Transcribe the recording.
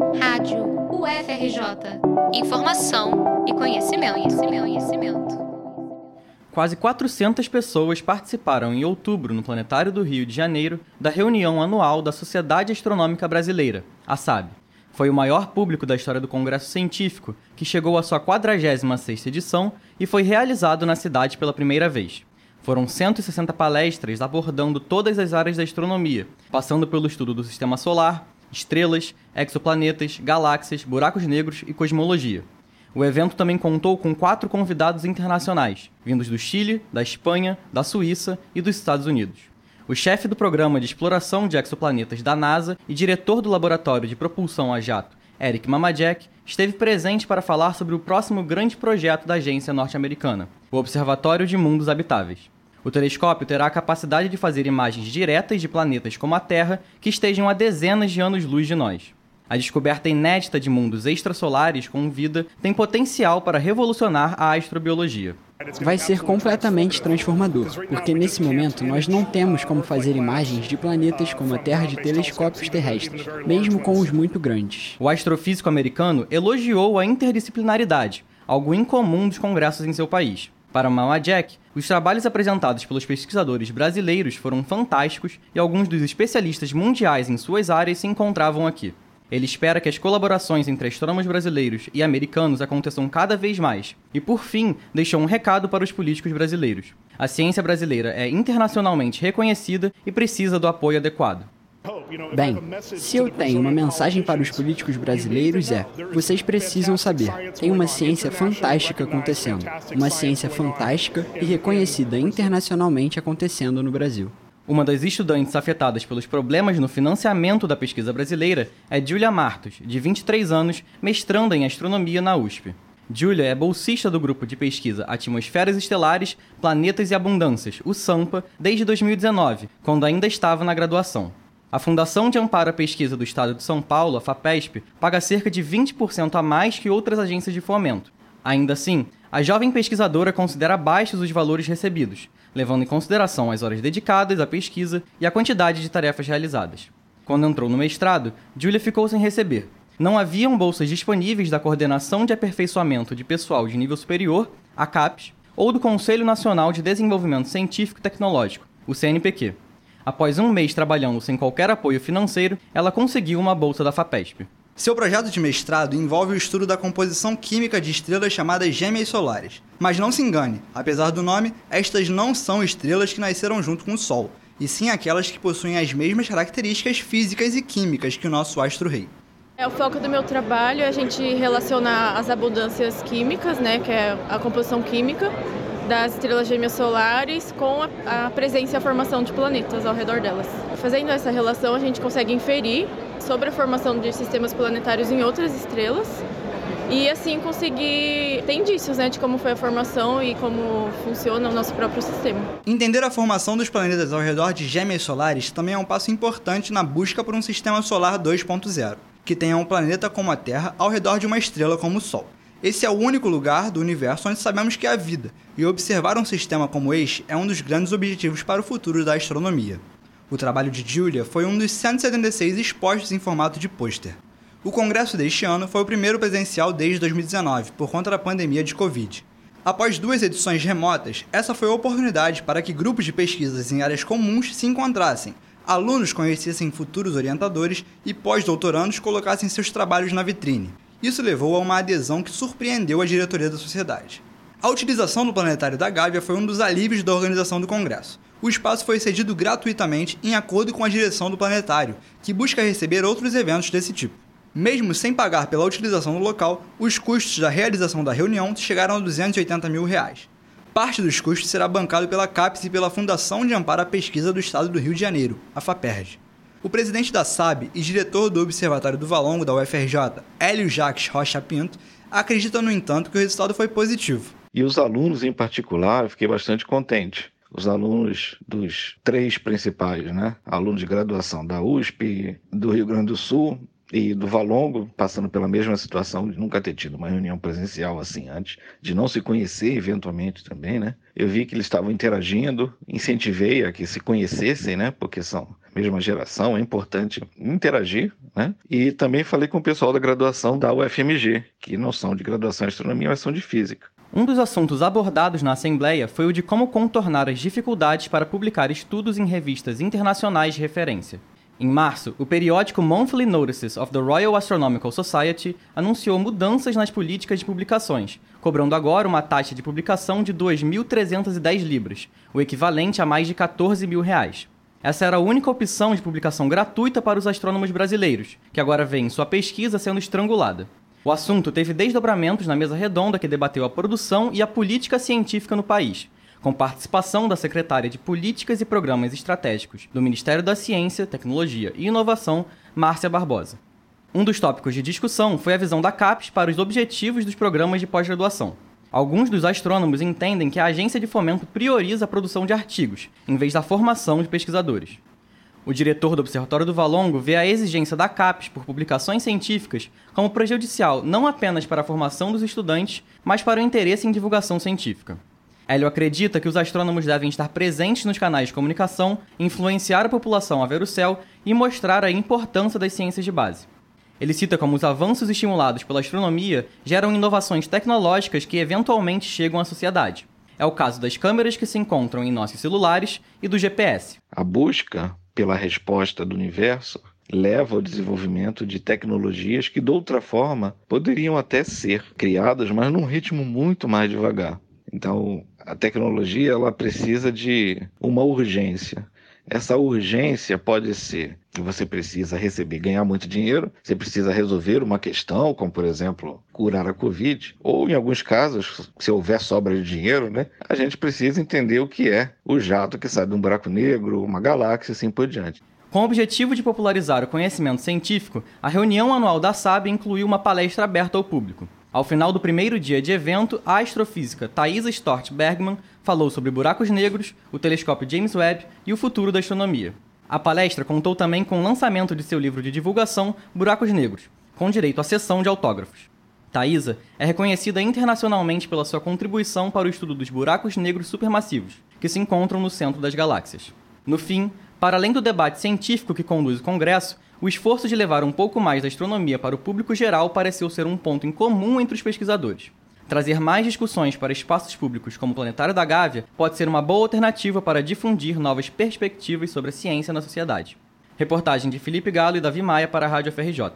Rádio UFRJ. Informação e conhecimento, conhecimento, conhecimento. Quase 400 pessoas participaram em outubro no Planetário do Rio de Janeiro da reunião anual da Sociedade Astronômica Brasileira, a SAB. Foi o maior público da história do Congresso Científico, que chegou à sua 46ª edição e foi realizado na cidade pela primeira vez. Foram 160 palestras abordando todas as áreas da astronomia, passando pelo estudo do sistema solar, estrelas, exoplanetas, galáxias, buracos negros e cosmologia. O evento também contou com quatro convidados internacionais, vindos do Chile, da Espanha, da Suíça e dos Estados Unidos. O chefe do programa de exploração de exoplanetas da NASA e diretor do laboratório de propulsão a jato, Eric Mamajek, esteve presente para falar sobre o próximo grande projeto da agência norte-americana, o Observatório de Mundos Habitáveis. O telescópio terá a capacidade de fazer imagens diretas de planetas como a Terra que estejam a dezenas de anos-luz de nós. A descoberta inédita de mundos extrasolares com vida tem potencial para revolucionar a astrobiologia. Vai ser completamente transformador, porque nesse momento nós não temos como fazer imagens de planetas como a Terra de telescópios terrestres, mesmo com os muito grandes. O astrofísico americano elogiou a interdisciplinaridade, algo incomum dos congressos em seu país. Para Mama Jack, os trabalhos apresentados pelos pesquisadores brasileiros foram fantásticos e alguns dos especialistas mundiais em suas áreas se encontravam aqui. Ele espera que as colaborações entre astrônomos brasileiros e americanos aconteçam cada vez mais. E, por fim, deixou um recado para os políticos brasileiros. A ciência brasileira é internacionalmente reconhecida e precisa do apoio adequado. Bem, se eu tenho uma mensagem para os políticos brasileiros é: vocês precisam saber, tem uma ciência fantástica acontecendo, uma ciência fantástica e reconhecida internacionalmente acontecendo no Brasil. Uma das estudantes afetadas pelos problemas no financiamento da pesquisa brasileira é Julia Martos, de 23 anos, mestranda em astronomia na USP. Julia é bolsista do grupo de pesquisa Atmosferas Estelares, Planetas e Abundâncias, o SAMPA, desde 2019, quando ainda estava na graduação. A Fundação de Amparo à Pesquisa do Estado de São Paulo, a FAPESP, paga cerca de 20% a mais que outras agências de fomento. Ainda assim, a jovem pesquisadora considera baixos os valores recebidos, levando em consideração as horas dedicadas à pesquisa e a quantidade de tarefas realizadas. Quando entrou no mestrado, Julia ficou sem receber. Não haviam bolsas disponíveis da Coordenação de Aperfeiçoamento de Pessoal de Nível Superior, a CAPES, ou do Conselho Nacional de Desenvolvimento Científico e Tecnológico, o CNPq. Após um mês trabalhando sem qualquer apoio financeiro, ela conseguiu uma bolsa da FAPESP. Seu projeto de mestrado envolve o estudo da composição química de estrelas chamadas gêmeas solares. Mas não se engane, apesar do nome, estas não são estrelas que nasceram junto com o Sol, e sim aquelas que possuem as mesmas características físicas e químicas que o nosso astro-rei. É, o foco do meu trabalho é a gente relacionar as abundâncias químicas, né, que é a composição química das estrelas gêmeas solares com a, a presença e a formação de planetas ao redor delas. Fazendo essa relação, a gente consegue inferir sobre a formação de sistemas planetários em outras estrelas e assim conseguir ter indícios né, de como foi a formação e como funciona o nosso próprio sistema. Entender a formação dos planetas ao redor de gêmeas solares também é um passo importante na busca por um sistema solar 2.0, que tenha um planeta como a Terra ao redor de uma estrela como o Sol. Esse é o único lugar do universo onde sabemos que há vida, e observar um sistema como este é um dos grandes objetivos para o futuro da astronomia. O trabalho de Julia foi um dos 176 expostos em formato de pôster. O congresso deste ano foi o primeiro presencial desde 2019, por conta da pandemia de Covid. Após duas edições remotas, essa foi a oportunidade para que grupos de pesquisas em áreas comuns se encontrassem, alunos conhecessem futuros orientadores e pós-doutorandos colocassem seus trabalhos na vitrine. Isso levou a uma adesão que surpreendeu a diretoria da sociedade. A utilização do planetário da Gávea foi um dos alívios da organização do congresso o espaço foi cedido gratuitamente em acordo com a direção do planetário, que busca receber outros eventos desse tipo. Mesmo sem pagar pela utilização do local, os custos da realização da reunião chegaram a 280 mil reais. Parte dos custos será bancado pela CAPES e pela Fundação de Amparo à Pesquisa do Estado do Rio de Janeiro, a FAPERJ. O presidente da SAB e diretor do Observatório do Valongo da UFRJ, Hélio Jacques Rocha Pinto, acredita, no entanto, que o resultado foi positivo. E os alunos, em particular, eu fiquei bastante contente os alunos dos três principais, né? Alunos de graduação da USP, do Rio Grande do Sul e do Valongo, passando pela mesma situação de nunca ter tido uma reunião presencial assim antes, de não se conhecer eventualmente também, né? Eu vi que eles estavam interagindo, incentivei a que se conhecessem, né? Porque são mesma geração, é importante interagir, né? E também falei com o pessoal da graduação da UFMG, que não são de graduação em astronomia, mas são de física. Um dos assuntos abordados na Assembleia foi o de como contornar as dificuldades para publicar estudos em revistas internacionais de referência. Em março, o periódico Monthly Notices of the Royal Astronomical Society anunciou mudanças nas políticas de publicações, cobrando agora uma taxa de publicação de 2.310 libras, o equivalente a mais de 14 mil reais. Essa era a única opção de publicação gratuita para os astrônomos brasileiros, que agora veem sua pesquisa sendo estrangulada. O assunto teve desdobramentos na mesa redonda que debateu a produção e a política científica no país, com participação da secretária de Políticas e Programas Estratégicos do Ministério da Ciência, Tecnologia e Inovação, Márcia Barbosa. Um dos tópicos de discussão foi a visão da CAPES para os objetivos dos programas de pós-graduação. Alguns dos astrônomos entendem que a agência de fomento prioriza a produção de artigos, em vez da formação de pesquisadores. O diretor do Observatório do Valongo vê a exigência da CAPES por publicações científicas como prejudicial não apenas para a formação dos estudantes, mas para o interesse em divulgação científica. Hélio acredita que os astrônomos devem estar presentes nos canais de comunicação, influenciar a população a ver o céu e mostrar a importância das ciências de base. Ele cita como os avanços estimulados pela astronomia geram inovações tecnológicas que eventualmente chegam à sociedade. É o caso das câmeras que se encontram em nossos celulares e do GPS. A busca pela resposta do universo leva ao desenvolvimento de tecnologias que, de outra forma, poderiam até ser criadas, mas num ritmo muito mais devagar. Então, a tecnologia ela precisa de uma urgência. Essa urgência pode ser que você precisa receber, ganhar muito dinheiro, você precisa resolver uma questão, como por exemplo, curar a Covid, ou em alguns casos, se houver sobra de dinheiro, né, a gente precisa entender o que é o jato que sai de um buraco negro, uma galáxia, assim por diante. Com o objetivo de popularizar o conhecimento científico, a reunião anual da SAB incluiu uma palestra aberta ao público. Ao final do primeiro dia de evento, a astrofísica Thaisa Stort Bergman falou sobre buracos negros, o telescópio James Webb e o futuro da astronomia. A palestra contou também com o lançamento de seu livro de divulgação Buracos Negros, com direito à sessão de autógrafos. Thaisa é reconhecida internacionalmente pela sua contribuição para o estudo dos buracos negros supermassivos, que se encontram no centro das galáxias. No fim, para além do debate científico que conduz o Congresso, o esforço de levar um pouco mais da astronomia para o público geral pareceu ser um ponto em comum entre os pesquisadores. Trazer mais discussões para espaços públicos como o Planetário da Gávea pode ser uma boa alternativa para difundir novas perspectivas sobre a ciência na sociedade. Reportagem de Felipe Galo e Davi Maia para a Rádio FRJ.